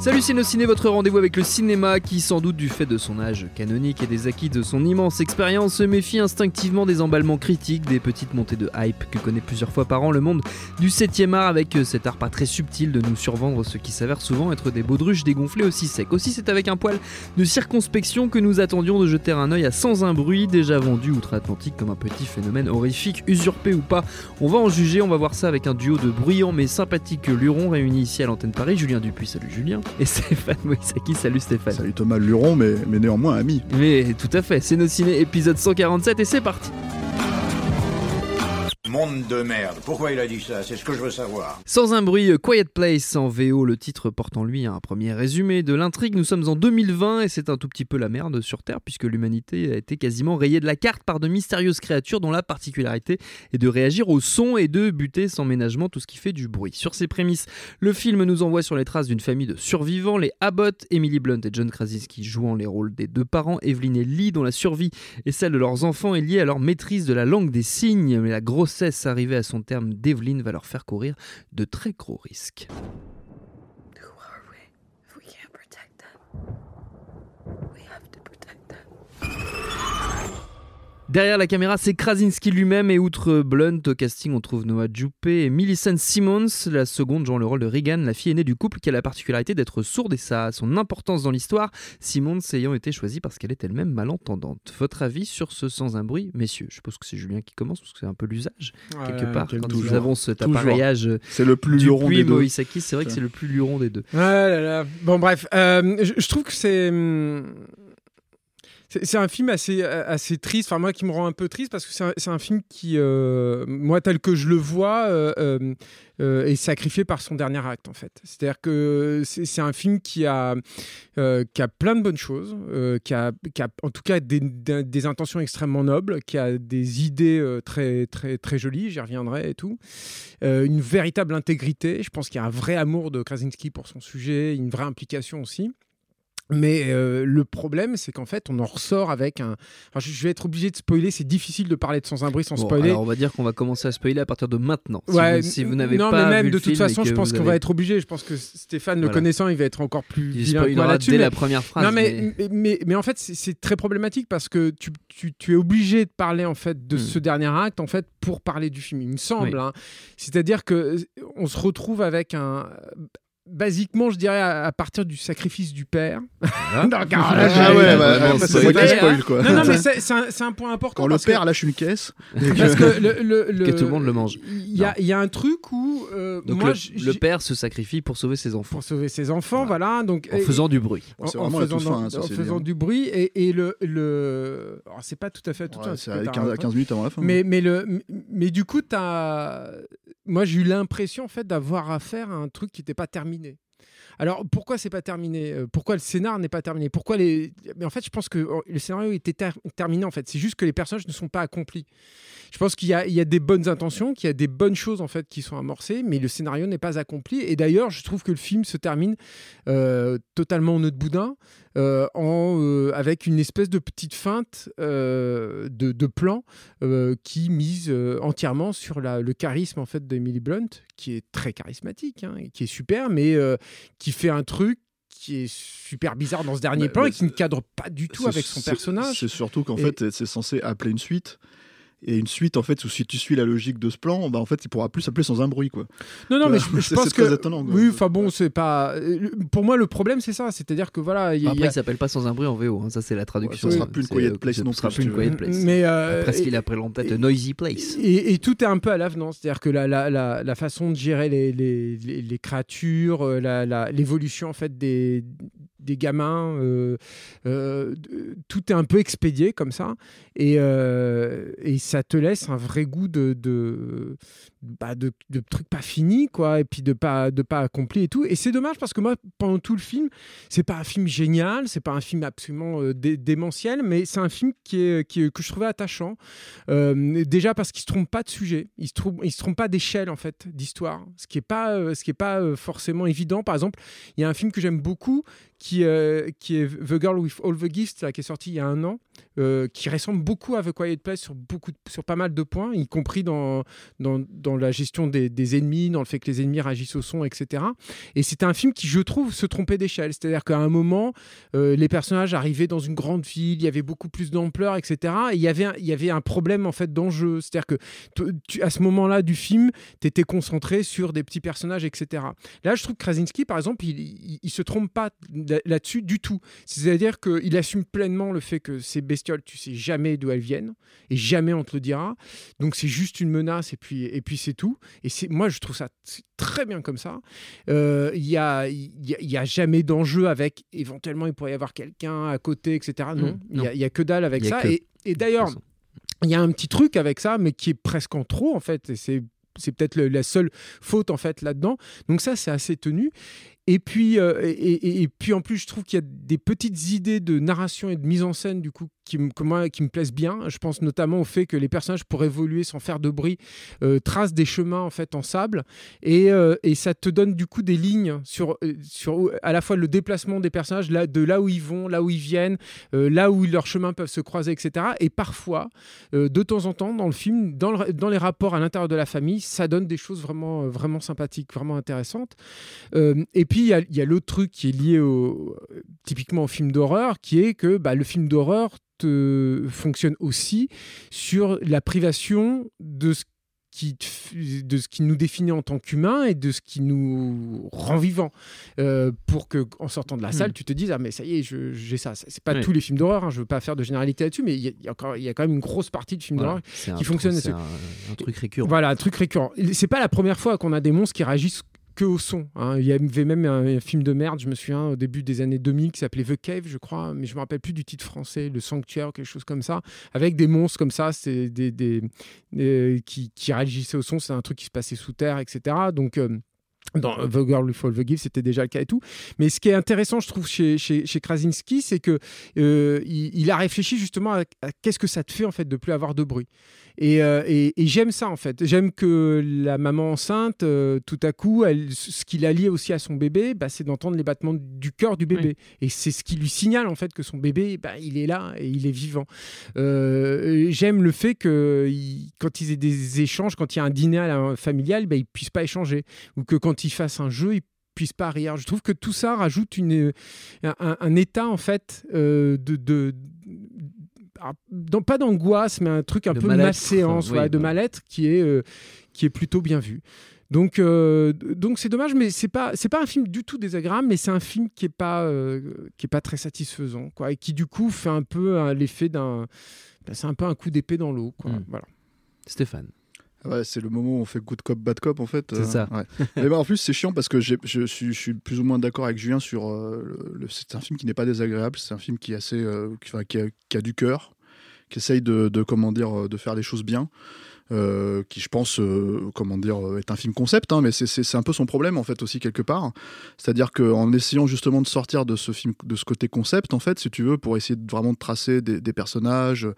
Salut Ciné, votre rendez-vous avec le cinéma qui, sans doute du fait de son âge canonique et des acquis de son immense expérience, se méfie instinctivement des emballements critiques, des petites montées de hype que connaît plusieurs fois par an le monde du 7ème art avec euh, cet art pas très subtil de nous survendre ce qui s'avère souvent être des baudruches dégonflés aussi secs. Aussi, c'est avec un poil de circonspection que nous attendions de jeter un œil à Sans un bruit, déjà vendu outre-Atlantique comme un petit phénomène horrifique, usurpé ou pas. On va en juger, on va voir ça avec un duo de bruyants mais sympathiques lurons réunis ici à l'antenne Paris. Julien Dupuis, salut Julien et Stéphane Moïsaki. Salut Stéphane. Salut Thomas Luron, mais, mais néanmoins ami. Mais tout à fait, c'est nos ciné épisode 147 et c'est parti. Monde de merde. Pourquoi il a dit ça? C'est ce que je veux savoir. Sans un bruit, Quiet Place en VO, le titre porte en lui un premier résumé de l'intrigue. Nous sommes en 2020 et c'est un tout petit peu la merde sur Terre puisque l'humanité a été quasiment rayée de la carte par de mystérieuses créatures dont la particularité est de réagir au son et de buter sans ménagement tout ce qui fait du bruit. Sur ces prémices, le film nous envoie sur les traces d'une famille de survivants, les Abbott, Emily Blunt et John Krasinski jouant les rôles des deux parents, Evelyn et Lee dont la survie et celle de leurs enfants est liée à leur maîtrise de la langue des signes, mais la grossesse arrivée à son terme d'Evelyn va leur faire courir de très gros risques. Derrière la caméra, c'est Krasinski lui-même et outre Blunt au casting, on trouve Noah Jupe et Millicent Simmons, la seconde jouant le rôle de Regan, la fille aînée du couple qui a la particularité d'être sourde et ça a son importance dans l'histoire, Simmons ayant été choisie parce qu'elle est elle-même malentendante. Votre avis sur ce sans un bruit, messieurs? Je suppose que c'est Julien qui commence parce que c'est un peu l'usage quelque part quand toujours. nous avons cet appareillage C'est le plus luron des deux. C'est vrai que c'est le plus luron des deux. Ah là là. Bon, bref, euh, je, je trouve que c'est. C'est un film assez, assez triste, enfin moi qui me rend un peu triste parce que c'est un, film qui, euh, moi tel que je le vois, euh, euh, euh, est sacrifié par son dernier acte en fait. C'est-à-dire que c'est un film qui a, euh, qui a plein de bonnes choses, euh, qui, a, qui a en tout cas des, des- intentions extrêmement nobles, qui a des idées euh, très, très, très jolies, j'y reviendrai et tout. Euh, une véritable intégrité, je pense qu'il y a un vrai amour de Krasinski pour son sujet, une vraie implication aussi. Mais euh, le problème, c'est qu'en fait, on en ressort avec un. Enfin, je vais être obligé de spoiler. C'est difficile de parler de sans un bruit sans Bon, spoiler. alors on va dire qu'on va commencer à spoiler à partir de maintenant. Si Ouais, vous, si vous n'avez non, pas mais même vu de toute façon, je pense qu'on va être obligé. Je pense que Stéphane, le connaissant, il va être encore plus Il spoilera dès mais- la première phrase. non, mais, mais- mais, en fait, c'est- très problématique parce que tu, tu, tu es obligé de parler en fait de Hmm. ce dernier acte en fait pour parler du film. Il me semble. Oui. hein. C'est-à-dire que euh, on se retrouve avec un. Basiquement, je dirais à, à partir du sacrifice du père. Non, car là, Ah j'ai- ouais, bah, vraiment après, c'est spoilé, moi qui spoil quoi. Non, non, mais c'est c'est un, c'est un point important. Quand le parce que- père lâche une caisse, parce que le, le- le- Que tout le monde le mange. Il y a, il y a un truc où euh, Donc moi, le, père se sacrifie pour sauver ses enfants pour sauver ses enfants, voilà. donc en et- faisant du bruit. en, C'est faisant, fin, hein, ça, en c'est faisant du bruit et, et le le alors, c'est pas tout à fait tout Ouais, c'est parce que à t'as 15, un- 15 minutes avant la fin. mais mais le mais du coup t'as moi j'ai eu l'impression en fait d'avoir affaire à un truc qui n'était pas terminé. Alors pourquoi c'est pas terminé Euh, Pourquoi le scénar n'est pas terminé? Pourquoi les Mais en fait, je pense que le scénario était ter- terminé. En fait, c'est juste que les personnages ne sont pas accomplis. Je pense qu'il y, y a des bonnes intentions, qu'il y a des bonnes choses en fait qui sont amorcées, mais le scénario n'est pas accompli. Et d'ailleurs, je trouve que le film se termine euh, totalement en nœud de boudin, euh, en, avec une espèce de petite feinte de, de plan qui mise entièrement sur la- le charisme en fait d'Emily Blunt, qui est très charismatique, hein, qui est super, mais euh, qui fait un truc qui est super bizarre dans ce dernier Bah, plan bah, et qui ne cadre pas du tout avec son personnage. C'est surtout qu'en Et- fait, c'est censé appeler une suite. Et une suite, en fait, où si tu suis la logique de ce plan, bah, en fait, il pourra plus s'appeler sans un bruit, quoi. Non, non, mais je, C'est- je pense c'est très que. étonnant. Oui, enfin bon, c'est pas. euh, Pour moi, le problème, c'est ça. C'est-à-dire que voilà. il y a- Après, il y a- il s'appelle pas sans un bruit en VO. hein, Ça, c'est la traduction. ça sera plus une Quiet euh, Place ce non sera plus, une. Quiet Place. Mais euh, Après ce qu'il a pris en tête, Noisy Place. Et, et tout est un peu à l'avenant, c'est-à-dire que la, la, la, la façon de gérer les, les, les, les créatures, la- la- l'évolution en fait des, des gamins, euh, euh, tout est un peu expédié comme ça, et, euh, ça te laisse un vrai goût de, bah, de, trucs pas finis, quoi, et puis de pas, de pas accomplis et tout. Et c'est dommage parce que moi, pendant tout le film, c'est pas un film génial, c'est pas un film absolument euh, dé- démentiel, mais c'est un film qui est, qui que je trouvais attachant. Euh, déjà parce qu'il se trompe pas de sujet, il se trompe, il se trompe pas d'échelle en fait d'histoire, ce qui est pas, euh, ce qui est pas forcément évident. Par exemple, il y a un film que j'aime beaucoup qui, qui est The Girl with All the Gifts, là, qui est sorti il y a un an, euh, qui ressemble beaucoup à The Quiet Place sur, beaucoup, sur pas mal de points, y compris dans, dans, dans la gestion des, des ennemis, dans le fait que les ennemis réagissent au son, etc. Et c'est un film qui, je trouve, se trompait d'échelle. C'est-à-dire qu'à un moment, euh, les personnages arrivaient dans une grande ville, il y avait beaucoup plus d'ampleur, etc. Et il y avait un, il y avait un problème en fait d'enjeu. C'est-à-dire que à ce moment-là du film, tu étais concentré sur des petits personnages, etc. Là, je trouve que Krasinski, par exemple, il, il, il se trompe pas là- là-dessus du tout. C'est-à-dire qu'il assume pleinement le fait que ces bestioles, tu sais jamais d'où elles viennent et jamais on te le dira. Donc c'est juste une menace et puis, et puis c'est tout. Et c'est, moi, je trouve ça très bien comme ça. Euh, Il y, a, il y, a, il y a jamais d'enjeu avec éventuellement il pourrait y avoir quelqu'un à côté, etc. Non, Mmh, il y non. a- il y a, que dalle avec y ça. que- Et, et d'ailleurs, il y a un petit truc avec ça, mais qui est presque en trop en fait. Et c'est c'est peut-être la seule faute en fait là-dedans. Donc ça, c'est assez tenu. Et puis, euh, et, puis en plus, je trouve qu'il y a des petites idées de narration et de mise en scène du coup qui, me- moi, qui me plaisent bien. Je pense notamment au fait que les personnages, pour évoluer sans faire de bruit, euh, tracent des chemins en fait en sable et, euh, et ça te donne du coup des lignes sur, sur à la fois le déplacement des personnages, là, de là où ils vont, là où ils viennent, là où leurs chemins peuvent se croiser, etc. Et parfois, de temps en temps, dans le film, dans, dans les rapports à l'intérieur de la famille, ça donne des choses vraiment, vraiment sympathiques, vraiment intéressantes. Et puis, il y a, a l'autre truc qui est lié au, typiquement au film d'horreur, qui est que bah, le film d'horreur te fonctionne aussi sur la privation de ce qui, te f- de ce qui nous définit en tant qu'humains et de ce qui nous rend vivants. Euh, pour que, en sortant de la salle, Mm. tu te dises Ah, mais ça y est, j'ai ça. C'est pas tous les films d'horreur, hein, je veux pas faire de généralité là-dessus, mais il y, a- il y a encore- il y a quand même une grosse partie de films Voilà, d'horreur qui fonctionne C'est un, un truc récurrent. voilà, un truc récurrent. C'est pas la première fois qu'on a des monstres qui réagissent que au son. hein. Il y avait même un, film de merde, je me souviens, au début des années 2000, qui s'appelait The Cave, je crois, mais je me rappelle plus du titre français, Le Sanctuaire, quelque chose comme ça, avec des monstres comme ça, c'est des, qui, qui réagissaient au son. C'est un truc qui se passait sous terre, etc. Donc euh, dans The Girl Who Fall the Give, c'était déjà le cas et tout. Mais ce qui est intéressant, je trouve, chez, chez, Krasinski, c'est que euh, il, a réfléchi justement à, à qu'est-ce que ça te fait en fait de plus avoir de bruit. Et, euh, et- et j'aime ça en fait. J'aime que la maman enceinte, euh, tout à coup, elle, ce qui la lie aussi à son bébé, bah, c'est d'entendre les battements du cœur du bébé. Et c'est ce qui lui signale en fait que son bébé, bah, il est là et il est vivant. Euh, J'aime le fait que il- quand ils aient des échanges, quand il y a un dîner à la- familial, bah, ils puissent pas échanger, ou que quand ils fassent un jeu, ils puissent pas rire. Je trouve que tout ça rajoute une, un, état en fait euh, de, dans- pas d'angoisse, mais un truc un De peu mal-être, séance, enfin, oui, de bah. mal-être qui est euh, qui est plutôt bien vu. Donc euh, donc c'est dommage, mais c'est pas c'est pas un film du tout désagréable, mais c'est un film qui est pas euh, qui est pas très satisfaisant, quoi, et qui du coup fait un peu l'effet d'un ben, c'est un peu un coup d'épée dans l'eau, quoi. Mm. Voilà. Stéphane. Ouais, c'est le moment où on fait good cop, bad cop en fait. C'est ça. ouais. Mais bah, en plus, c'est chiant parce que je suis, je suis plus ou moins d'accord avec Julien sur. euh, le, c'est un film qui n'est pas désagréable, c'est un film qui, est assez, euh, qui, a, qui a du cœur, qui essaye de, de, comment dire, euh, de faire les choses bien. euh, qui je pense euh, comment dire euh, est un film concept hein, mais c'est- c'est c'est un peu son problème en fait aussi quelque part c'est-à-dire qu'en essayant justement de sortir de ce film de ce côté concept en fait si tu veux pour essayer de vraiment de tracer des, des personnages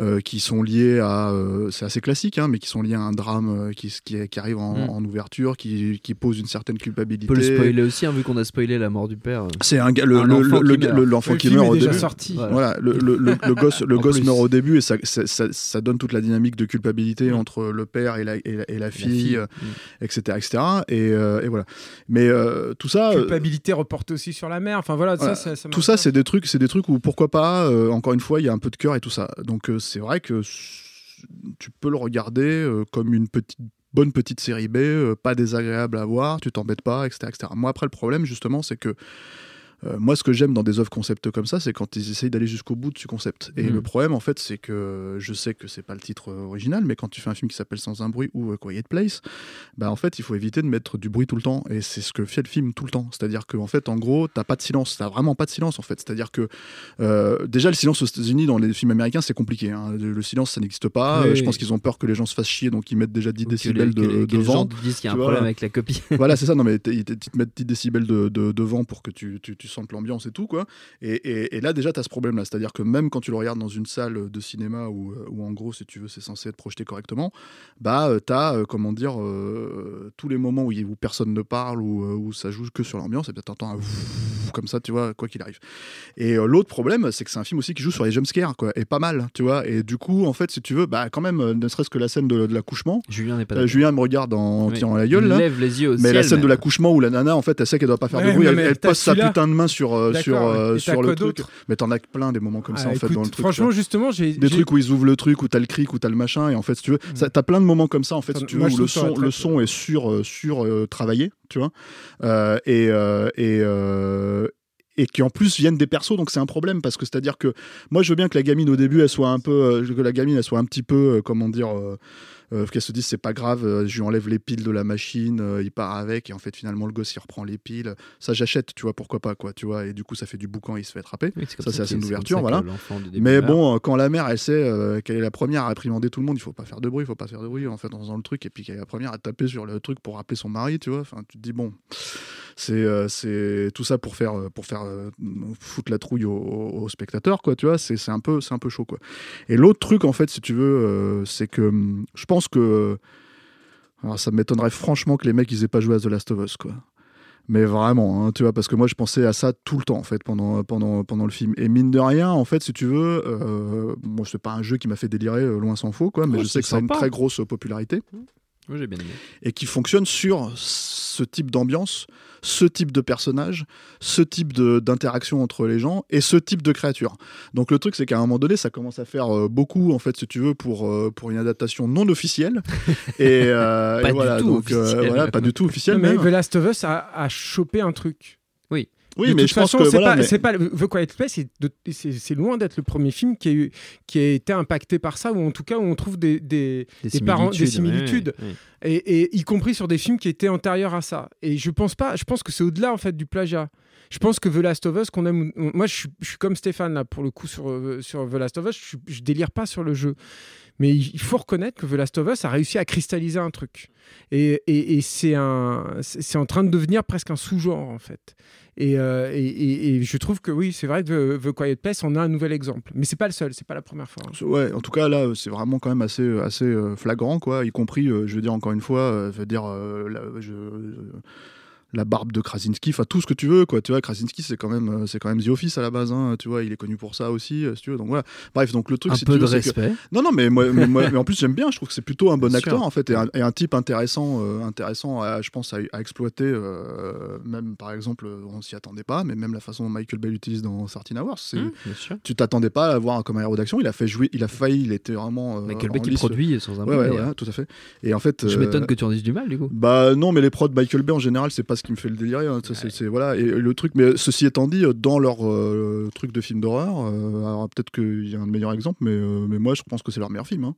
euh, qui sont liés à, euh, c'est assez classique, hein, mais qui sont liés à un drame euh, qui, qui, qui arrive en, Mm. en ouverture, qui, qui pose une certaine On culpabilité. peut le spoiler aussi, hein, vu qu'on a spoilé la mort du père. C'est un gars, le, qui le- l'enfant Le qui meurt au début. sorti. Voilà. Voilà, le, le- le- le gosse, le gosse meurt au début et ça, ça, ça- ça donne toute la dynamique de culpabilité Mm. entre le père et la, et la, et la La fille, euh, Mm. etc., etc. Et, euh, et voilà. Mais euh, tout ça, euh, Culpabilité reportée aussi sur la mère. Enfin voilà, Voilà. ça, ça, ça tout ça, c'est des trucs, c'est des trucs où pourquoi pas. euh, encore une fois, il y a un peu de cœur et tout ça. Donc euh, c'est vrai que tu peux le regarder euh, comme une petite bonne petite série B, euh, pas désagréable à voir, tu t'embêtes pas, etc., etc. Moi après le problème justement, c'est que Euh, moi, ce que j'aime dans des œuvres concept comme ça, c'est quand ils essayent d'aller jusqu'au bout de ce concept. Et Mhm. le problème, en fait, c'est que je sais que c'est pas le titre euh, original, mais quand tu fais un film qui s'appelle Sans un bruit ou euh, Quiet Place, bah en fait, il faut éviter de mettre du bruit tout le temps. Et c'est ce que fait le film tout le temps. C'est-à-dire qu'en fait, en gros, t'as pas de silence. T'as vraiment pas de silence, en fait. C'est-à-dire que euh, déjà, le silence aux États-Unis dans les films américains, c'est compliqué. hein. Le le silence, ça n'existe pas. Oui, Euh, je oui. pense qu'ils ont peur que les gens se fassent chier, donc ils mettent déjà 10 Ou que les- décibels de, les- que de les vent. gens te disent qu'il y a un problème avec la copie. voilà, c'est ça. Non, mais ils te ils te mettent 10 décibels de, de, de vent pour que tu, tu, tu l'ambiance et tout, quoi. Et, et, et là, déjà, tu as ce problème-là. C'est-à-dire que même quand tu le regardes dans une salle de cinéma où, euh, où en gros, si tu veux, c'est censé être projeté correctement, bah, tu as, comment dire, euh, tous les moments où, il- où personne ne parle, où, euh, où ça joue que sur l'ambiance, et puis t'entends un comme ça, tu vois, quoi qu'il arrive. Et euh, l'autre problème, c'est que c'est un film aussi qui joue sur les jumpscares, quoi, et pas mal, tu vois. Et du coup, en fait, si tu veux, bah, quand même, euh, ne serait-ce que la scène de, de l'accouchement, Julien n'est pas euh, d'accord. Julien me regarde en tirant la gueule, Il là. lève les yeux au Mais la scène de l'accouchement où la nana, en fait, elle sait qu'elle doit pas faire de bruit, elle, mais elle t'as pose sa putain de main sur, euh, sur, euh, sur le truc. Mais t'en as plein des moments comme ça, Ah, en fait, dans le truc. franchement, justement, j'ai. des trucs où ils ouvrent le truc, où t'as le cric, où t'as le machin, et en fait, si tu veux, ça- t'as plein de moments comme ça, en fait, si tu veux, où le ça son, le son est sur, euh, sur euh, travaillé, tu vois, et, et, et qui en plus viennent des persos, donc c'est un problème parce que c'est-à-dire que moi je veux bien que la gamine au début elle soit un peu, euh, que la gamine elle soit un petit peu, euh, comment dire, qu'elle se dise c'est pas grave, euh, je lui enlève les piles de la machine, euh, il part avec et en fait finalement le gosse il reprend les piles, ça j'achète, tu vois pourquoi pas quoi, tu vois, et du coup ça fait du boucan, il se fait attraper. Oui, Ça, c'est d'ouverture, ça que voilà. Mais bon, euh, quand la mère, elle sait euh, qu'elle est la première à réprimander tout le monde, il faut pas faire de bruit, il faut pas faire de bruit en fait en faisant le truc, et puis qu'elle est la première à taper sur le truc pour rappeler son mari, tu vois. Enfin, tu te dis bon, c'est euh, c'est tout ça pour faire euh, pour faire euh, foutre la trouille aux au, spectateurs, quoi, tu vois. C'est un peu c'est un peu chaud, quoi. Et l'autre truc en fait, si tu veux, c'est que hum, je pense que alors ça m'étonnerait franchement que les mecs ils aient pas joué à The Last of Us, quoi. Mais vraiment, hein, tu vois, parce que moi je pensais à ça tout le temps en fait pendant, pendant, pendant le film. Et mine de rien, en fait, si tu veux, euh, moi c'est pas un jeu qui m'a fait délirer euh, loin s'en faut, quoi, mais Ouais, je sais que ça a une très grosse popularité Oui, j'ai bien aimé. et qui fonctionne sur ce type d'ambiance, ce type de personnage, ce type de- d'interaction entre les gens et ce type de créature. Donc le truc c'est qu'à un moment donné ça commence à faire euh, beaucoup en fait si tu veux pour, euh, pour une adaptation non officielle et, euh, Pas et du voilà tout donc euh, officielle. voilà pas du tout officielle Non, mais même. The Last of Us a, a chopé un truc. Oui de mais toute je pense façon, que c'est voilà pas, mais- pas The Quiet Place, c'est loin d'être le premier film qui a, eu, qui a été impacté par ça, ou en tout cas où on trouve des, des- Des parents- des similitudes. ouais, ouais. et, et y compris sur des films qui étaient antérieurs à ça. Et je pense pas, je pense que c'est au-delà en fait du plagiat. Je pense que The Last of Us, qu'on aime, moi je suis, je suis comme Stéphane là pour le coup sur, euh, sur The Last of Us, je, je délire pas sur le jeu. Mais il faut reconnaître que The Last of Us a réussi à cristalliser un truc. Et, c'est en train de devenir presque un sous-genre en fait. Et, euh, je trouve que oui, c'est vrai que The, Quiet Place, on a un nouvel exemple. Mais c'est pas le seul, c'est pas la première fois. hein. Ouais, en tout cas là, c'est vraiment quand même assez, euh, flagrant, quoi. Y compris, euh, je veux dire encore une fois, je veux dire la barbe de Krasinski, enfin tout ce que tu veux, quoi. Tu vois, Krasinski, c'est quand même, euh, c'est quand même The Office à la base, hein, tu vois. Il est connu pour ça aussi, euh, si tu veux. Donc voilà. Bref, donc le truc, Un si peu tu de que- respect. non, non, mais, moi, mais, moi- mais en plus, j'aime bien. Je trouve que c'est plutôt un bon Bien acteur, sûr. en fait, et un, et un type intéressant, euh, intéressant à, je pense, à, à exploiter. euh, même, par exemple, on s'y attendait pas, mais même la façon dont Michael Bay l'utilise dans 13 Hours, sûr. Tu t'attendais pas à voir comme un héros d'action. Il a fait jouer, il a failli, il était vraiment. euh, Michael Bay qui produit sans un Ouais, ouais, ouais, tout à fait. Et en fait. Je m'étonne que tu en dises du mal, du coup. Bah non, mais les prods Michael Bay en général, c'est pas ce qui me fait le délirer. hein. Ça, c'est- c'est- voilà. Et le truc, mais ceci étant dit, dans leur euh, truc de film d'horreur, euh, alors peut-être qu'il y a un meilleur exemple, mais, euh, mais moi je pense que c'est leur meilleur film. hein.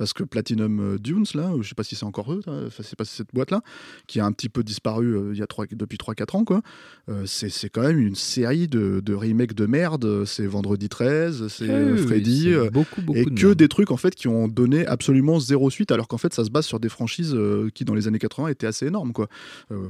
Parce que Platinum euh, Dunes, là, je sais pas si c'est encore eux, c'est pas cette boîte-là, qui a un petit peu disparu euh, il y a trois- depuis 3-4 ans, quoi. Euh, c'est quand même une série de, de remakes de merde. C'est Vendredi 13, c'est Oui, Freddy. beaucoup, beaucoup et de que merde. des trucs en fait qui ont donné absolument zéro suite alors qu'en fait ça se base sur des franchises qui dans les années 80 étaient assez énormes quoi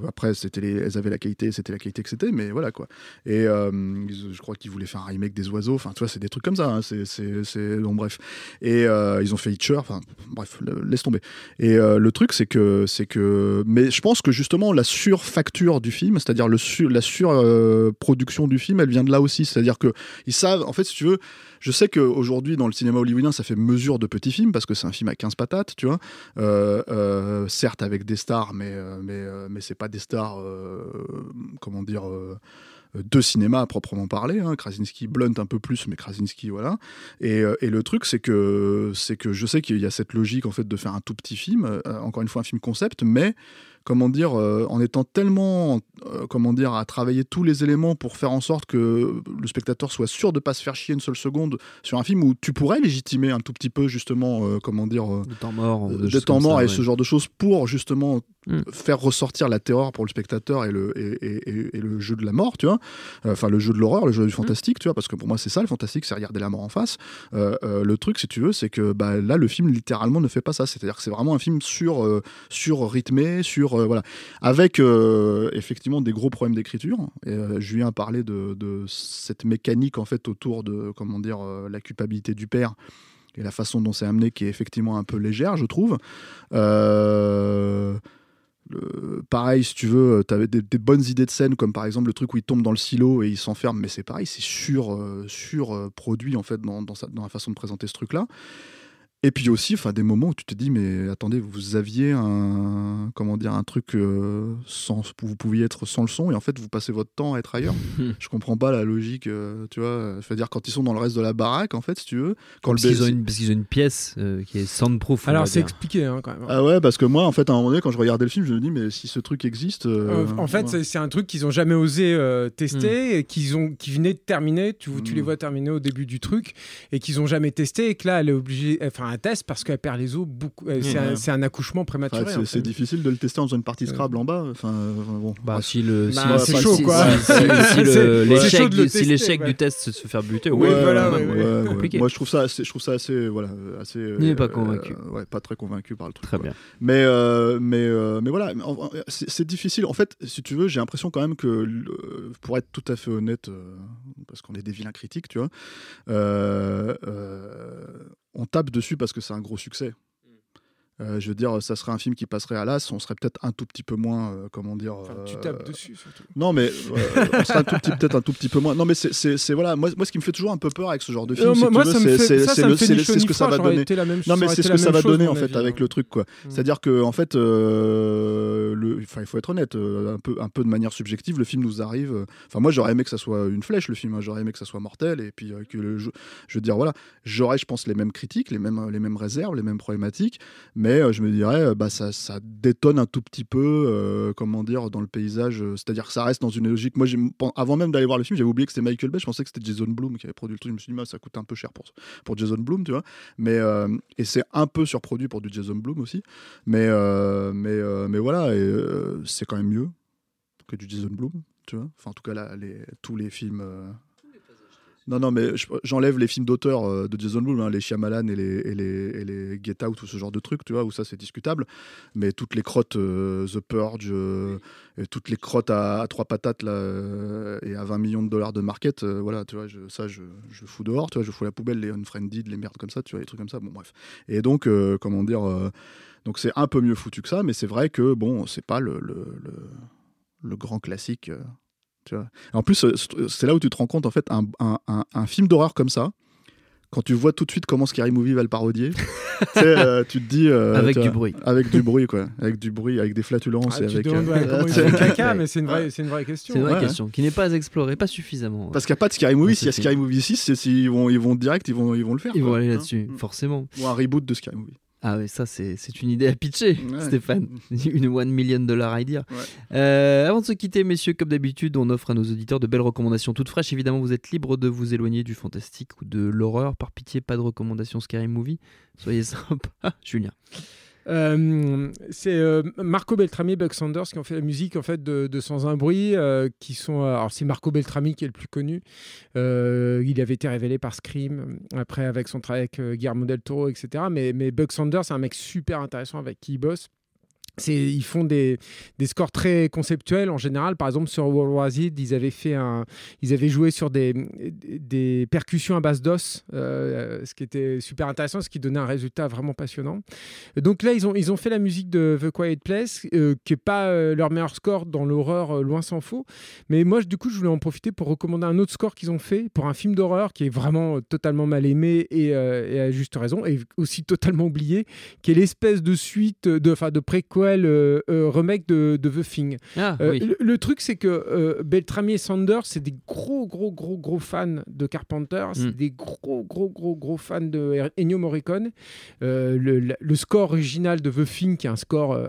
après c'était les, elles avaient la qualité c'était la qualité que c'était mais voilà quoi et je crois qu'ils voulaient faire un remake des oiseaux enfin tu vois c'est des trucs comme ça hein. c'est bon bref et ils ont fait Hitcher enfin bref laisse tomber et euh, le truc c'est que que mais je pense que justement la surfacture du film c'est-à-dire le la surproduction du film elle vient de là aussi c'est-à-dire que ils savent en fait si tu veux je sais qu'aujourd'hui, dans le cinéma hollywoodien, ça fait mesure de petits films parce que c'est un film à 15 patates, tu vois. Euh, euh, certes, avec des stars, mais, euh, mais, euh, mais c'est pas des stars, euh, comment dire, euh, de cinéma à proprement parler. Hein. Krasinski, Blunt un peu plus, mais Krasinski, voilà. Et, euh, et le truc, c'est que, c'est que je sais qu'il y a cette logique en fait de faire un tout petit film, euh, encore une fois un film concept, mais comment dire, euh, en étant tellement, euh, comment dire, à travailler tous les éléments pour faire en sorte que le spectateur soit sûr de pas se faire chier une seule seconde sur un film où tu pourrais légitimer un tout petit peu justement, euh, comment dire, euh, De temps mort. de temps mort ça, et ouais. ce genre de choses pour justement Mm. faire ressortir la terreur pour le spectateur et le, et, et- et- et le jeu de la mort, tu vois. Euh, Enfin, le jeu de l'horreur, le jeu Mm. du fantastique, tu vois, parce que pour moi, c'est ça le fantastique, c'est regarder la mort en face. Euh, euh, le truc, si tu veux, c'est que bah, là, le film littéralement ne fait pas ça. C'est-à-dire que c'est vraiment un film sur, euh, sur rythmé, sur. Euh, voilà. Avec euh, effectivement des gros problèmes d'écriture. Euh, Julien a parlé de, cette mécanique, en fait, autour de, comment dire, la culpabilité du père et la façon dont c'est amené qui est effectivement un peu légère, je trouve. Pareil, si tu veux, tu avais des, bonnes idées de scène, comme par exemple le truc où il tombe dans le silo et il s'enferme, mais c'est pareil, c'est sur, sur produit en fait dans, dans la façon de présenter ce truc-là. Et puis aussi, enfin, des moments où tu te dis, mais attendez, vous aviez un, comment dire, un truc euh, sans, vous pouviez être sans le son et en fait vous passez votre temps à être ailleurs. je comprends pas la logique, euh, tu vois. Je veux dire, quand ils sont dans le reste de la baraque, en fait, si tu veux, quand Parce le qu'ils ont, une, parce qu'ils ont une pièce euh, qui est soundproof. Alors c'est expliqué hein, quand même. Ah ouais, parce que moi, en fait, à un moment donné, quand je regardais le film, je me dis, mais si ce truc existe. Euh, euh, en fait, ouais. c'est- un truc qu'ils ont jamais osé euh, tester et qu'ils ont, qui venait de terminer. Tu, tu les Mm. vois terminer au début du truc et qu'ils ont jamais testé et que là, elle est obligée, enfin, un test parce qu'elle perd les os beaucoup. euh, c'est Ouais. un, c'est un accouchement Enfin, prématuré. c'est- en c'est fait. difficile de le tester en faisant une partie Scrabble en bas. Enfin, euh, bon. Bah, si le, Bah, si- c'est chaud, quoi. C'est- c'est l'échec de du- test se fait buter, Oui, ouais, voilà. Moi, je trouve ça, assez, je trouve ça assez, voilà, assez. Il n'est pas euh, convaincu. ouais, pas très convaincu par le truc. Très bien. Mais, mais, mais voilà, c'est c'est difficile. En fait, si tu veux, j'ai l'impression quand même que, le- pour être tout à fait honnête, euh, parce qu'on est des vilains critiques, tu vois, euh, euh, on tape dessus parce que c'est un gros succès. Euh, je veux dire, ça serait un film qui passerait à l'as, on serait peut-être un tout petit peu moins, euh, comment dire. Enfin, tu euh, tapes dessus surtout. Non, mais on serait un tout petit, peut-être un tout petit peu moins. Non, mais c'est- voilà, moi, moi, ce qui me fait toujours un peu peur avec ce genre de film, c'est ce que ça va donner. Non, mais c'est ce que ça va donner en fait avec le truc quoi. C'est-à-dire que en fait, le, il faut être honnête, un peu, un peu de manière subjective, le film nous arrive. Enfin moi j'aurais aimé que ça soit une flèche le film, hein, j'aurais aimé que ça soit mortel et puis que le je veux dire voilà, j'aurais je pense les mêmes critiques, les mêmes, les mêmes réserves, les mêmes problématiques, mais euh, je me dirais euh, bah ça, ça détonne un tout petit peu, euh, comment dire, dans le paysage. C'est-à-dire que ça reste dans une logique. Moi avant même d'aller voir le film, j'avais oublié que c'était Michael Bay, je pensais que c'était Jason Blum qui avait produit le truc. Je me suis dit ça coûte un peu cher pour pour Jason Blum, tu vois. Mais et c'est un peu surproduit pour du Jason Blum aussi. Mais mais mais voilà, c'est quand même mieux que du Jason Blum, tu vois. Enfin en tout cas là, tous les films. Non, non, mais je- j'enlève les films d'auteur euh, de Jason Blum, hein, les Shyamalan et les, et, les, et les Get Out ou ce genre de trucs, tu vois, où ça c'est discutable. Mais toutes les crottes euh, The Purge, euh, toutes les crottes à, trois patates et à 20 millions de dollars de market, voilà, tu vois, je, ça je, je fous dehors, tu vois, je fous la poubelle, les Unfriended, les merdes comme ça, tu vois, les trucs comme ça, bon bref. Et donc, comment dire, donc c'est un peu mieux foutu que ça, mais c'est vrai que bon, c'est pas le grand classique. Tu vois. Et en plus, euh, c'est là où tu te rends compte, en fait, un, un- un- un film d'horreur comme ça, quand tu vois tout de suite comment Scary Movie va le parodier, euh, tu te dis. euh, Avec du vois, bruit. Avec du bruit, quoi. Avec du bruit, avec des flatulences. Ah, et tu avec, demandes euh, ouais, ils caca, Ouais. mais c'est une vraie, c'est une vraie question. C'est une vraie Ouais. question qui n'est pas explorée, pas suffisamment. Parce qu'il n'y a pas de Scary Movie. S'il y a c'est Scary Movie 6, c'est s'ils vont, ils vont direct, ils vont, ils vont le faire. Ils vont aller Hein là-dessus, Mm. forcément. Ou un reboot de Scary Movie. Ah oui, ça c'est c'est une idée à pitcher, Ouais. Stéphane. Une one million dollar idea. Ouais. Euh, avant de se quitter, messieurs, comme d'habitude, on offre à nos auditeurs de belles recommandations toutes fraîches. Évidemment, vous êtes libre de vous éloigner du fantastique ou de l'horreur. Par pitié, pas de recommandations Scary Movie. Soyez sympa. Julien. Euh, c'est euh, Marco Beltrami et Buck Sanders qui ont fait la musique en fait de, Sans un bruit, euh, qui sont. alors c'est Marco Beltrami qui est le plus connu. Il avait été révélé par Scream après avec son travail avec Guillermo del Toro, etc. Mais, mais Buck Sanders, c'est un mec super intéressant avec qui il bosse. Ils font des, scores très conceptuels en général. Par exemple, sur World War Z, ils avaient, fait un, ils avaient joué sur des, percussions à base d'os, euh, ce qui était super intéressant, ce qui donnait un résultat vraiment passionnant. Donc là, ils ont, ils ont fait la musique de The Quiet Place, euh, qui n'est pas euh, leur meilleur score dans l'horreur, loin s'en faut. Mais moi, du coup, je voulais en profiter pour recommander un autre score qu'ils ont fait pour un film d'horreur qui est vraiment totalement mal aimé et, et à juste raison, et aussi totalement oublié, qui est l'espèce de suite, de, enfin, de préquel euh, euh, remake de, de The Thing. Ah Euh, oui. le, le truc, c'est que Beltrami et Sanders, c'est des gros, gros, gros, gros fans de Carpenter. C'est Mm. des gros, gros, gros, gros fans de Ennio Morricone. Le, score original de The Thing, qui est un score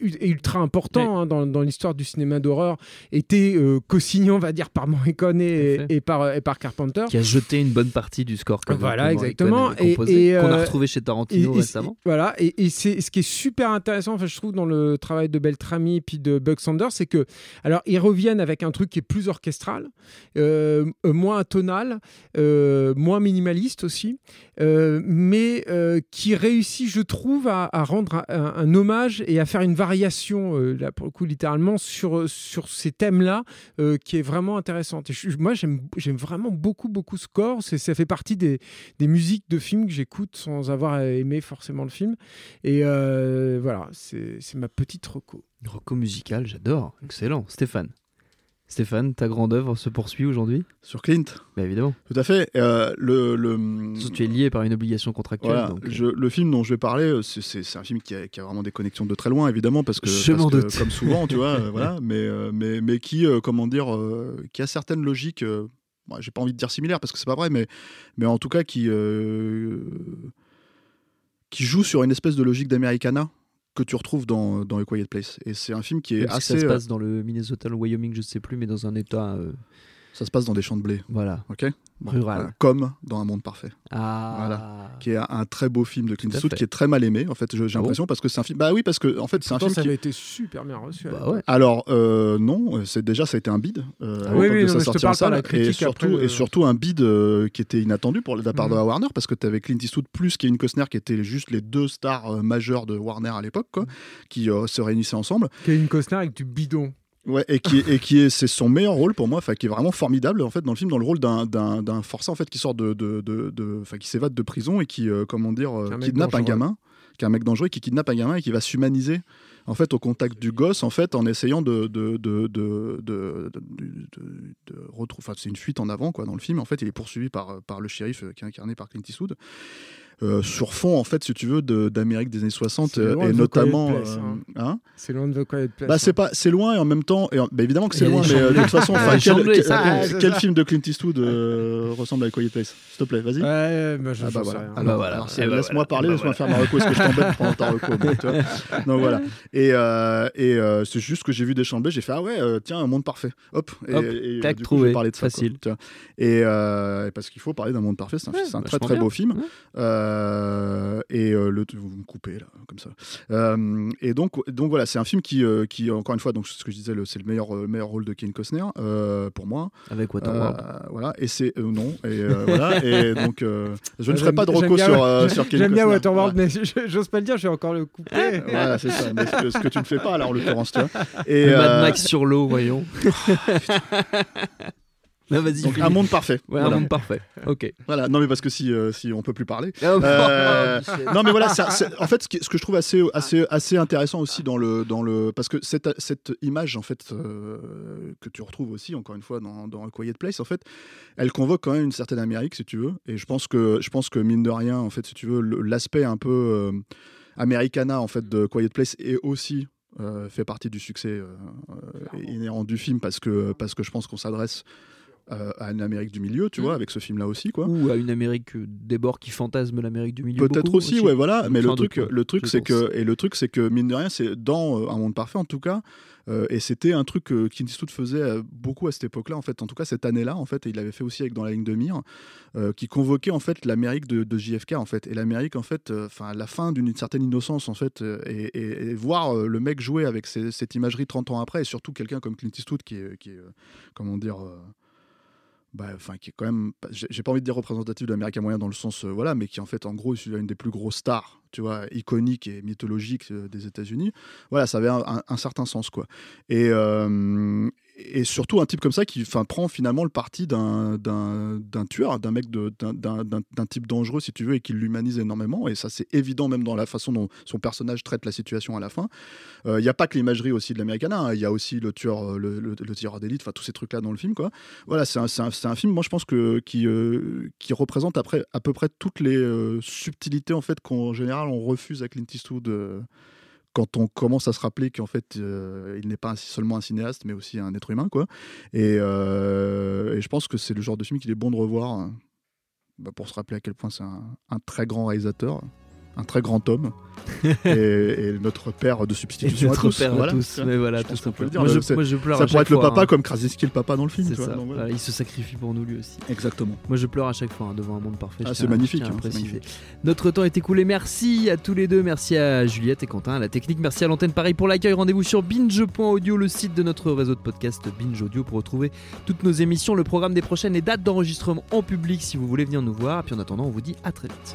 ultra important hein, dans, dans l'histoire du cinéma d'horreur, était euh, co-signé, on va dire, par Morricone et, et par, et par Carpenter. Qui a jeté une bonne partie du score. que- Voilà, exactement. Et- et, qu'on a euh, retrouvé chez Tarantino et- récemment. Voilà, et, et c'est ce qui est super intéressant, enfin, je trouve, dans le travail de Beltrami et puis de Buck Sanders, c'est que, alors, ils reviennent avec un truc qui est plus orchestral, euh, euh, moins tonal, euh, moins minimaliste aussi, euh, mais euh, qui réussit, je trouve, à, à rendre un, un hommage et à faire une variation, euh, là pour le coup, littéralement, sur, sur ces thèmes-là, euh, qui est vraiment intéressante. Et moi, j'aime vraiment beaucoup, beaucoup ce. C'est- Ça fait partie des, des musiques de films que j'écoute sans avoir aimé forcément le film. Et euh, voilà, c'est ma petite reco. Rocco musical, j'adore. Excellent. Stéphane. Stéphane, ta grande œuvre se poursuit aujourd'hui? Sur Clint, Bah évidemment. tout à fait. Euh, le, tu es lié par une obligation contractuelle. Voilà, donc, euh, je- le film dont je vais parler, euh, c'est- un film qui a, qui a vraiment des connexions de très loin, évidemment, parce que, Je parce que, comme souvent, tu vois, voilà, mais, mais, mais qui, comment dire, qui a certaines logiques, bon, j'ai pas envie de dire similaires, parce que c'est pas vrai, mais, mais en tout cas, qui, euh, qui joue sur une espèce de logique d'Americana que tu retrouves dans, dans A Quiet Place. Et c'est un film qui est même si assez. ça se euh, passe dans le Minnesota, le Wyoming, je sais plus, mais dans un état. euh, ça se passe dans des champs de blé, voilà. ok Rural. voilà, Comme dans Un Monde Parfait. Ah. qui est un très beau film de Clint Eastwood qui est très mal aimé en fait j'ai Ah bon l'impression parce que c'est un film bah oui parce que en fait c'est un film ça qui avait été super bien reçu. Bah ouais. alors euh, non c'est déjà ça a été un bid euh, Ah oui, oui, de non, sa sortie en salle, et critique surtout après le- et surtout un bid euh, qui était inattendu pour de la part de la Warner parce que tu avais Clint Eastwood plus Kevin Costner qui étaient juste les deux stars euh, majeures de Warner à l'époque quoi qui euh, se réunissaient ensemble Kevin Costner avec du bidon. Ouais, et qui, et qui est, c'est son meilleur rôle pour moi, enfin, qui est vraiment formidable en fait dans le film, dans le rôle d'un, d'un, d'un forçat en fait qui sort de, de, de, qui s'évade de prison et qui, euh, comment dire, euh, un kidnappe un gamin, qui est un mec dangereux, qui kidnappe un gamin et qui va s'humaniser en fait au contact du gosse en fait en essayant de de de de, de, de- de- de retrouver, enfin, c'est une fuite en avant quoi dans le film. En fait, il est poursuivi par par le shérif euh, qui est incarné par Clint Eastwood. Euh, sur fond en fait si tu veux de- d'Amérique des années 60 C'est euh, loin et de The notamment Place, euh, hein. hein C'est loin de The Quiet Place. bah c'est hein. pas c'est loin et en même temps et en- bah, évidemment que c'est loin mais de toute façon quel, film de Clint Eastwood euh, ressemble à Quiet Place s'il te plaît vas-y Ouais, bah, je ah bah sais voilà. Alors, bah voilà. bah laisse-moi parler, Eh bah laisse-moi faire ma reco. Est-ce que je t'embête pendant ta reco bon, tu vois Donc voilà. Et, euh, et euh, c'est juste que j'ai vu des chambrés, j'ai fait ah ouais, tiens, un monde parfait. Hop. Et, tac, trouvé. je vais parler de ça. quoi, Facile. et parce qu'il faut parler d'un monde parfait, c'est un, très très beau film. Euh, et euh, le, vous me coupez là, comme ça. Euh, et donc, donc voilà, c'est un film qui, euh, qui encore une fois, donc ce que je disais, le- c'est le meilleur, euh, meilleur rôle de Kevin Costner euh, pour moi. Avec Waterworld. Euh, voilà, et c'est euh, non, et euh, voilà, et donc euh, je ne Ouais, ferai pas de j'aime- reco j'aime sur euh, Kevin J'aime bien Costner. Waterworld, mais j'ose pas le dire, je vais encore le couper. Voilà, c'est ça. Mais ce que, ce que tu ne fais pas, là, en l'occurrence, tu vois. Et, Le euh, Mad Max sur l'eau, voyons. Non, vas-y. donc, finis. un monde parfait. Ouais, voilà. un monde parfait. Ok. Voilà. Non, mais parce que si, euh, si on peut plus parler. Oh, Euh, Michel. non mais voilà, ça- en fait, ce, que je trouve assez, assez, assez intéressant aussi dans le, dans le, parce que cette, cette image en fait euh, que tu retrouves aussi encore une fois dans, dans A Quiet Place, en fait, elle convoque quand même une certaine Amérique si tu veux, et je pense que, je pense que mine de rien, en fait, si tu veux, l'aspect un peu euh, Americana en fait de Quiet Place est aussi euh, fait partie du succès euh, euh, inhérent du film parce que, parce que je pense qu'on s'adresse euh, à une Amérique du milieu, tu Mm. vois, avec ce film-là aussi, quoi. Ou à une Amérique euh, des bords qui fantasme l'Amérique du milieu. Peut-être aussi, ouais, voilà. Mais le truc, le truc, c'est que et le truc, c'est que mine de rien, c'est dans euh, un monde parfait en tout cas. euh, et c'était un truc que Clint Eastwood faisait beaucoup à cette époque-là, en fait. En tout cas, cette année-là, en fait, et il l'avait fait aussi avec Dans la ligne de mire, euh, qui convoquait en fait l'Amérique de, de JFK, en fait. Et l'Amérique, en fait, euh, enfin, la fin d'une certaine innocence, en fait, euh, et, et- et voir euh, le mec jouer avec cette imagerie 30 ans après, et surtout quelqu'un comme Clint Eastwood, qui est, qui est euh, comment dire. Bah, enfin, qui est quand même, j'ai pas envie de dire représentatif de l'américain moyen dans le sens, euh, voilà, mais qui en fait, en gros, est une des plus grosses stars, tu vois, iconiques et mythologiques euh, des États-Unis. Voilà, ça avait un, certain sens, quoi. Et, euh, et surtout un type comme ça qui, enfin, prend finalement le parti d'un tueur, d'un mec, d'un- type dangereux, si tu veux, et qui l'humanise énormément. Et ça, c'est évident même dans la façon dont son personnage traite la situation à la fin. Il n'y a pas que l'imagerie aussi de l'Americana, hein. il y a aussi le tueur, euh, le, le, tireur d'élite, enfin tous ces trucs-là dans le film, quoi voilà, c'est un, film, moi je pense que qui, euh, représente après à peu près toutes les euh, subtilités en fait qu'en général on refuse à Clint Eastwood euh, quand on commence à se rappeler qu'en fait euh, il n'est pas seulement un cinéaste mais aussi un être humain quoi. Et, euh, et je pense que c'est le genre de film qu'il est bon de revoir euh, bah, pour se rappeler à quel point c'est un très grand réalisateur. Un très grand homme et, et notre père de substitution à notre tous. père à Voilà. tous. Mais voilà, tout simplement. dire. Moi, je, moi, je pleure Ça à pourrait être le papa hein. comme Krasinski le papa dans le film. C'est tu vois, ça. donc voilà. Il se sacrifie pour nous lui aussi. Exactement. Moi je pleure à chaque fois hein, devant un monde parfait. Ah, c'est magnifique, à hein, magnifique. Notre temps est écoulé. Merci à tous les deux. Merci à Juliette et Quentin à la technique. Merci à l'antenne. Pareil pour l'accueil. Rendez-vous sur binge.audio, le site de notre réseau de podcast Binge Audio pour retrouver toutes nos émissions, le programme des prochaines, les dates d'enregistrement en public si vous voulez venir nous voir. Et puis en attendant, on vous dit à très vite.